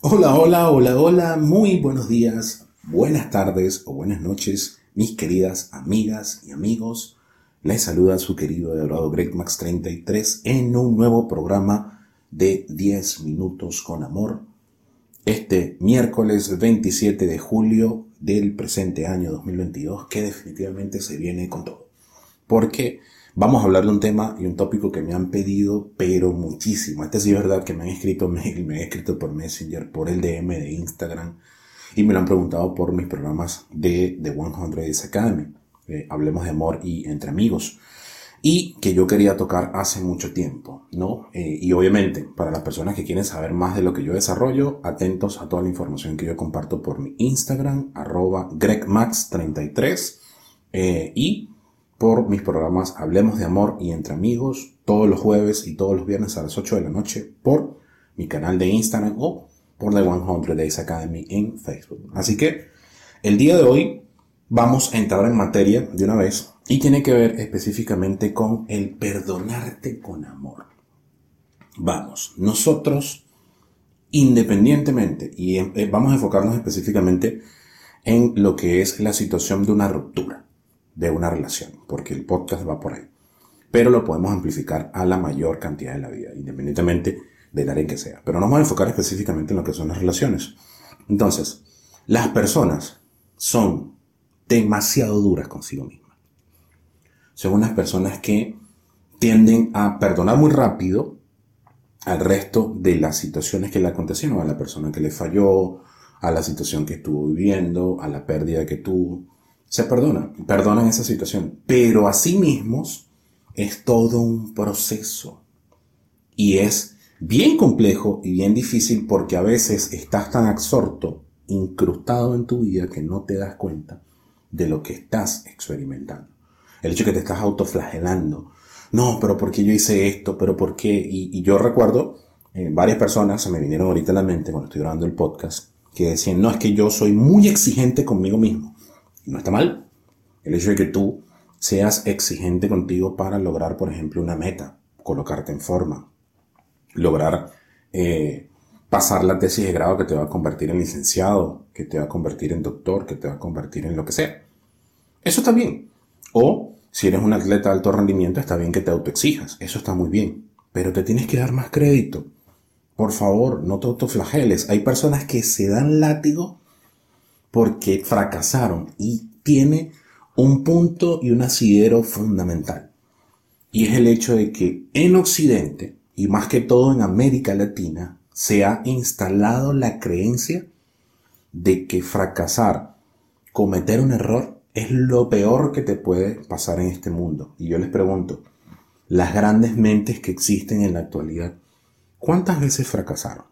Hola, hola, hola, hola, muy buenos días, buenas tardes o buenas noches, mis queridas amigas y amigos. Les saluda su querido Eduardo Greg Max 33 en un nuevo programa de 10 minutos con amor. Este miércoles 27 de julio del presente año 2022 que definitivamente se viene con todo. Porque Vamos a hablar de un tema y un tópico que me han pedido, pero muchísimo. Este sí es verdad que me han escrito mail, me han escrito por Messenger, por el DM de Instagram y me lo han preguntado por mis programas de The 100 Days Academy. Eh, hablemos de amor y entre amigos. Y que yo quería tocar hace mucho tiempo, ¿no? Eh, y obviamente, para las personas que quieren saber más de lo que yo desarrollo, atentos a toda la información que yo comparto por mi Instagram, arroba gregmax33. Eh, y por mis programas Hablemos de Amor y Entre Amigos todos los jueves y todos los viernes a las 8 de la noche por mi canal de Instagram o por The 100 Days Academy en Facebook. Así que el día de hoy vamos a entrar en materia de una vez y tiene que ver específicamente con el perdonarte con amor. Vamos, nosotros independientemente y eh, vamos a enfocarnos específicamente en lo que es la situación de una ruptura de una relación, porque el podcast va por ahí. Pero lo podemos amplificar a la mayor cantidad de la vida, independientemente del área en que sea. Pero nos vamos a enfocar específicamente en lo que son las relaciones. Entonces, las personas son demasiado duras consigo mismas. Son unas personas que tienden a perdonar muy rápido al resto de las situaciones que le acontecieron, a la persona que le falló, a la situación que estuvo viviendo, a la pérdida que tuvo se perdonan, perdonan esa situación, pero a sí mismos es todo un proceso y es bien complejo y bien difícil porque a veces estás tan absorto, incrustado en tu vida que no te das cuenta de lo que estás experimentando. El hecho de que te estás autoflagelando. No, pero ¿por qué yo hice esto? ¿Pero por qué? Y, yo recuerdo, eh, varias personas se me vinieron ahorita a la mente cuando estoy grabando el podcast, que decían, no, es que yo soy muy exigente conmigo mismo no está mal. El hecho de que tú seas exigente contigo para lograr, por ejemplo, una meta, colocarte en forma, lograr eh, pasar la tesis de grado que te va a convertir en licenciado, que te va a convertir en doctor, que te va a convertir en lo que sea. Eso está bien. O si eres un atleta de alto rendimiento, está bien que te autoexijas. Eso está muy bien. Pero te tienes que dar más crédito. Por favor, no te autoflageles. Hay personas que se dan látigo porque fracasaron y tiene un punto y un asidero fundamental. Y es el hecho de que en Occidente, y más que todo en América Latina, se ha instalado la creencia de que fracasar, cometer un error, es lo peor que te puede pasar en este mundo. Y yo les pregunto, las grandes mentes que existen en la actualidad, ¿cuántas veces fracasaron?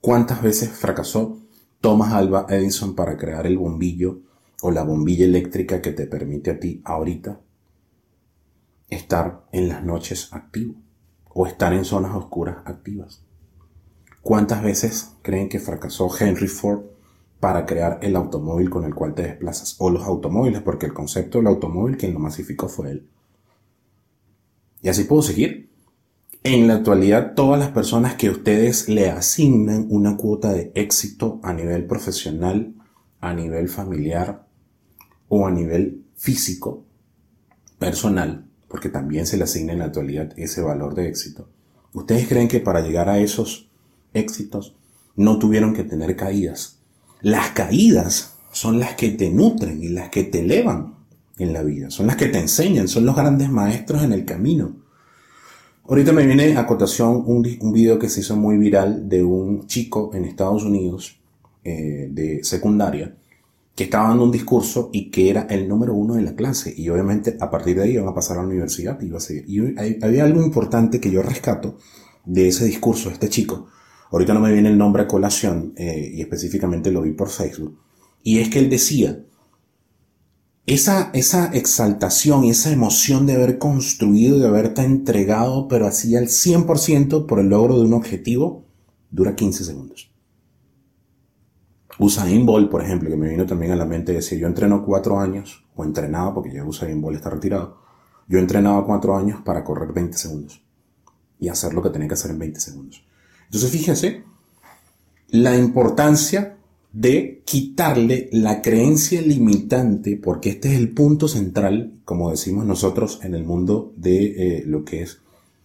¿Cuántas veces fracasó Thomas Alba Edison para crear el bombillo o la bombilla eléctrica que te permite a ti ahorita estar en las noches activo o estar en zonas oscuras activas. ¿Cuántas veces creen que fracasó Henry Ford para crear el automóvil con el cual te desplazas? O los automóviles, porque el concepto del automóvil quien lo masificó fue él. Y así puedo seguir. En la actualidad, todas las personas que ustedes le asignan una cuota de éxito a nivel profesional, a nivel familiar o a nivel físico, personal, porque también se le asigna en la actualidad ese valor de éxito. ¿Ustedes creen que para llegar a esos éxitos no tuvieron que tener caídas? Las caídas son las que te nutren y las que te elevan en la vida, son las que te enseñan, son los grandes maestros en el camino. Ahorita me viene a cotación un, un video que se hizo muy viral de un chico en Estados Unidos eh, de secundaria que estaba dando un discurso y que era el número uno de la clase. Y obviamente a partir de ahí iban a pasar a la universidad y iba a seguir. Y había algo importante que yo rescato de ese discurso de este chico. Ahorita no me viene el nombre a colación eh, y específicamente lo vi por Facebook. Y es que él decía esa, esa exaltación esa emoción de haber construido, de haberte entregado, pero así al 100% por el logro de un objetivo, dura 15 segundos. Usain Bolt, por ejemplo, que me vino también a la mente decir, yo entreno cuatro años, o entrenaba, porque ya Usain Bolt está retirado, yo entrenaba cuatro años para correr 20 segundos y hacer lo que tenía que hacer en 20 segundos. Entonces fíjense la importancia de quitarle la creencia limitante, porque este es el punto central, como decimos nosotros en el mundo de eh, lo que es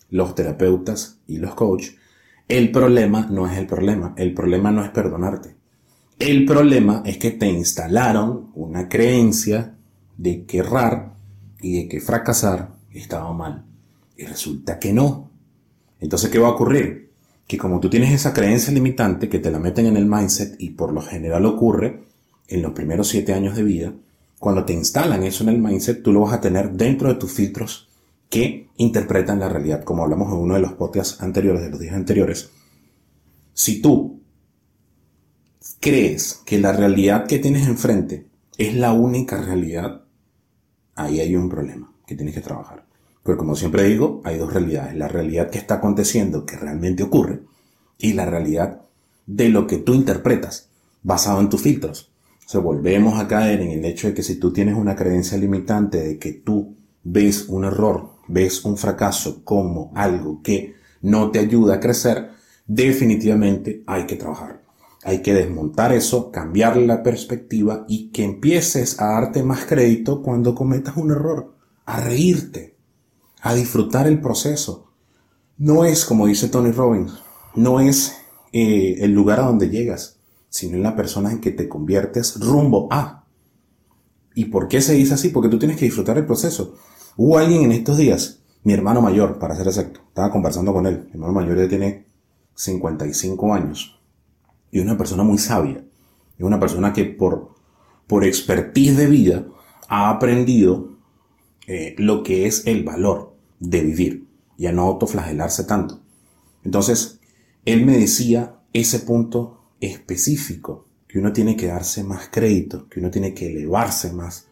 los terapeutas y los coaches. El problema no es el problema, el problema no es perdonarte. El problema es que te instalaron una creencia de que errar y de que fracasar estaba mal. Y resulta que no. Entonces, ¿qué va a ocurrir? Que como tú tienes esa creencia limitante que te la meten en el mindset y por lo general ocurre en los primeros siete años de vida, cuando te instalan eso en el mindset, tú lo vas a tener dentro de tus filtros que interpretan la realidad, como hablamos en uno de los podcasts anteriores, de los días anteriores. Si tú crees que la realidad que tienes enfrente es la única realidad, ahí hay un problema que tienes que trabajar. Pero como siempre digo, hay dos realidades. La realidad que está aconteciendo, que realmente ocurre, y la realidad de lo que tú interpretas, basado en tus filtros. O volvemos a caer en el hecho de que si tú tienes una creencia limitante de que tú ves un error, ves un fracaso como algo que no te ayuda a crecer, definitivamente hay que trabajar. Hay que desmontar eso, cambiar la perspectiva y que empieces a darte más crédito cuando cometas un error, a reírte, a disfrutar el proceso. No es, como dice Tony Robbins, no es eh, el lugar a donde llegas, sino en la persona en que te conviertes rumbo a. ¿Y por qué se dice así? Porque tú tienes que disfrutar el proceso. Hubo alguien en estos días, mi hermano mayor, para ser exacto, estaba conversando con él. Mi hermano mayor ya tiene 55 años y una persona muy sabia. Es una persona que por, por expertise de vida ha aprendido eh, lo que es el valor de vivir y a no autoflagelarse tanto. Entonces, él me decía ese punto específico, que uno tiene que darse más crédito, que uno tiene que elevarse más,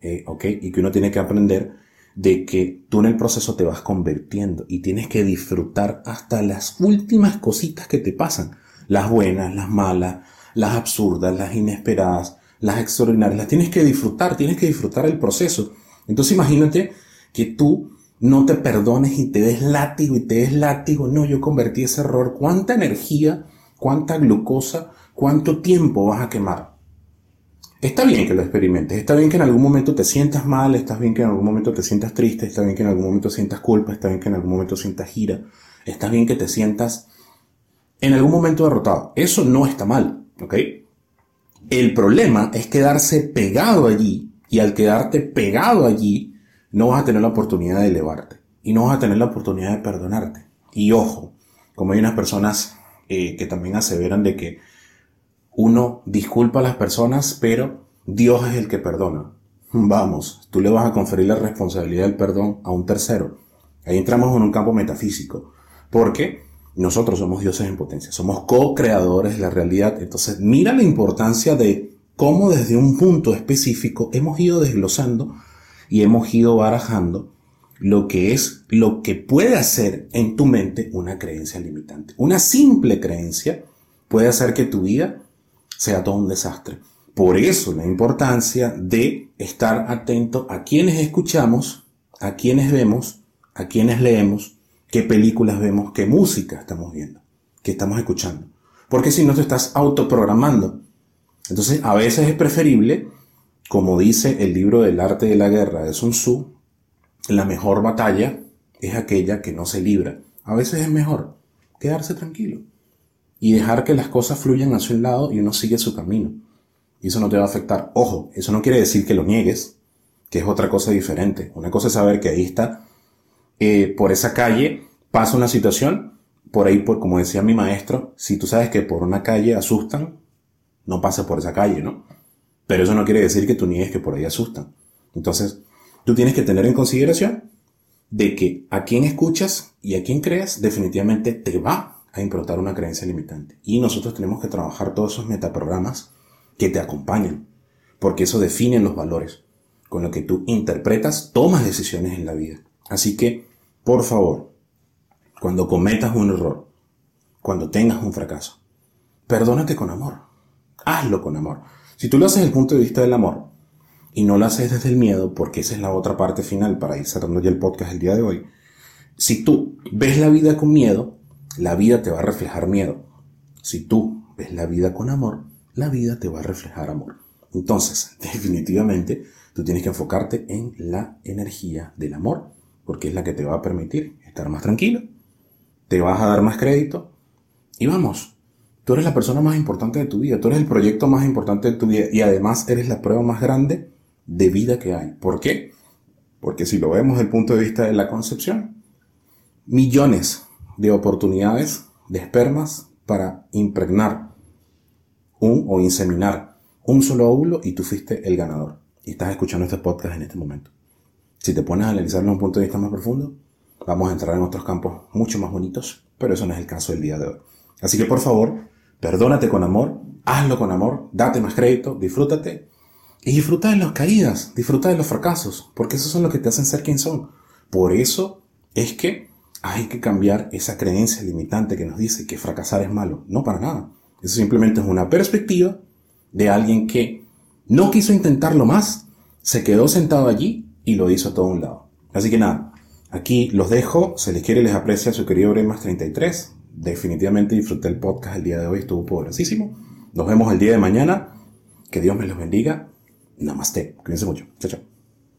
eh, ¿ok? Y que uno tiene que aprender de que tú en el proceso te vas convirtiendo y tienes que disfrutar hasta las últimas cositas que te pasan, las buenas, las malas, las absurdas, las inesperadas, las extraordinarias, las tienes que disfrutar, tienes que disfrutar el proceso. Entonces imagínate que tú no te perdones y te des látigo y te des látigo. No, yo convertí ese error. ¿Cuánta energía, cuánta glucosa, cuánto tiempo vas a quemar? Está bien que lo experimentes, está bien que en algún momento te sientas mal, está bien que en algún momento te sientas triste, está bien que en algún momento sientas culpa, está bien que en algún momento sientas gira, está bien que te sientas en algún momento derrotado. Eso no está mal, ¿ok? El problema es quedarse pegado allí y al quedarte pegado allí, no vas a tener la oportunidad de elevarte y no vas a tener la oportunidad de perdonarte. Y ojo, como hay unas personas eh, que también aseveran de que uno disculpa a las personas, pero Dios es el que perdona. Vamos, tú le vas a conferir la responsabilidad del perdón a un tercero. Ahí entramos en un campo metafísico, porque nosotros somos dioses en potencia, somos co-creadores de la realidad. Entonces, mira la importancia de cómo desde un punto específico hemos ido desglosando y hemos ido barajando lo que es lo que puede hacer en tu mente una creencia limitante. Una simple creencia puede hacer que tu vida sea todo un desastre. Por eso la importancia de estar atento a quienes escuchamos, a quienes vemos, a quienes leemos, qué películas vemos, qué música estamos viendo, qué estamos escuchando. Porque si no te estás autoprogramando. Entonces a veces es preferible como dice el libro del arte de la guerra de Sun Tzu, la mejor batalla es aquella que no se libra. A veces es mejor quedarse tranquilo y dejar que las cosas fluyan hacia un lado y uno sigue su camino. Y eso no te va a afectar. Ojo, eso no quiere decir que lo niegues, que es otra cosa diferente. Una cosa es saber que ahí está, eh, por esa calle pasa una situación, por ahí, por, como decía mi maestro, si tú sabes que por una calle asustan, no pases por esa calle, ¿no? Pero eso no quiere decir que tú niegues que por ahí asustan. Entonces, tú tienes que tener en consideración de que a quien escuchas y a quien creas definitivamente te va a improntar una creencia limitante. Y nosotros tenemos que trabajar todos esos metaprogramas que te acompañan, porque eso define los valores. Con lo que tú interpretas, tomas decisiones en la vida. Así que, por favor, cuando cometas un error, cuando tengas un fracaso, perdónate con amor. Hazlo con amor. Si tú lo haces desde el punto de vista del amor y no lo haces desde el miedo, porque esa es la otra parte final para ir cerrando ya el podcast el día de hoy, si tú ves la vida con miedo, la vida te va a reflejar miedo. Si tú ves la vida con amor, la vida te va a reflejar amor. Entonces, definitivamente, tú tienes que enfocarte en la energía del amor, porque es la que te va a permitir estar más tranquilo, te vas a dar más crédito y vamos, tú eres la persona más importante de tu vida, tú eres el proyecto más importante de tu vida y además eres la prueba más grande de vida que hay. ¿Por qué? Porque si lo vemos desde el punto de vista de la concepción, millones de oportunidades de espermas para impregnar un o inseminar un solo óvulo y tú fuiste el ganador. Y estás escuchando este podcast en este momento. Si te pones a analizarlo desde un punto de vista más profundo, vamos a entrar en otros campos mucho más bonitos, pero eso no es el caso del día de hoy. Así que por favor, perdónate con amor, hazlo con amor, date más crédito, disfrútate y disfruta de las caídas, disfruta de los fracasos, porque esos son los que te hacen ser quien son. Por eso es que hay que cambiar esa creencia limitante que nos dice que fracasar es malo. No para nada. Eso simplemente es una perspectiva de alguien que no quiso intentarlo más, se quedó sentado allí y lo hizo a todo un lado. Así que nada, aquí los dejo, se les quiere y les aprecia su querido Bremas 33. Definitivamente disfruté el podcast el día de hoy, estuvo poderosísimo. Nos vemos el día de mañana. Que Dios me los bendiga. Namaste. Cuídense mucho. Chao, chao.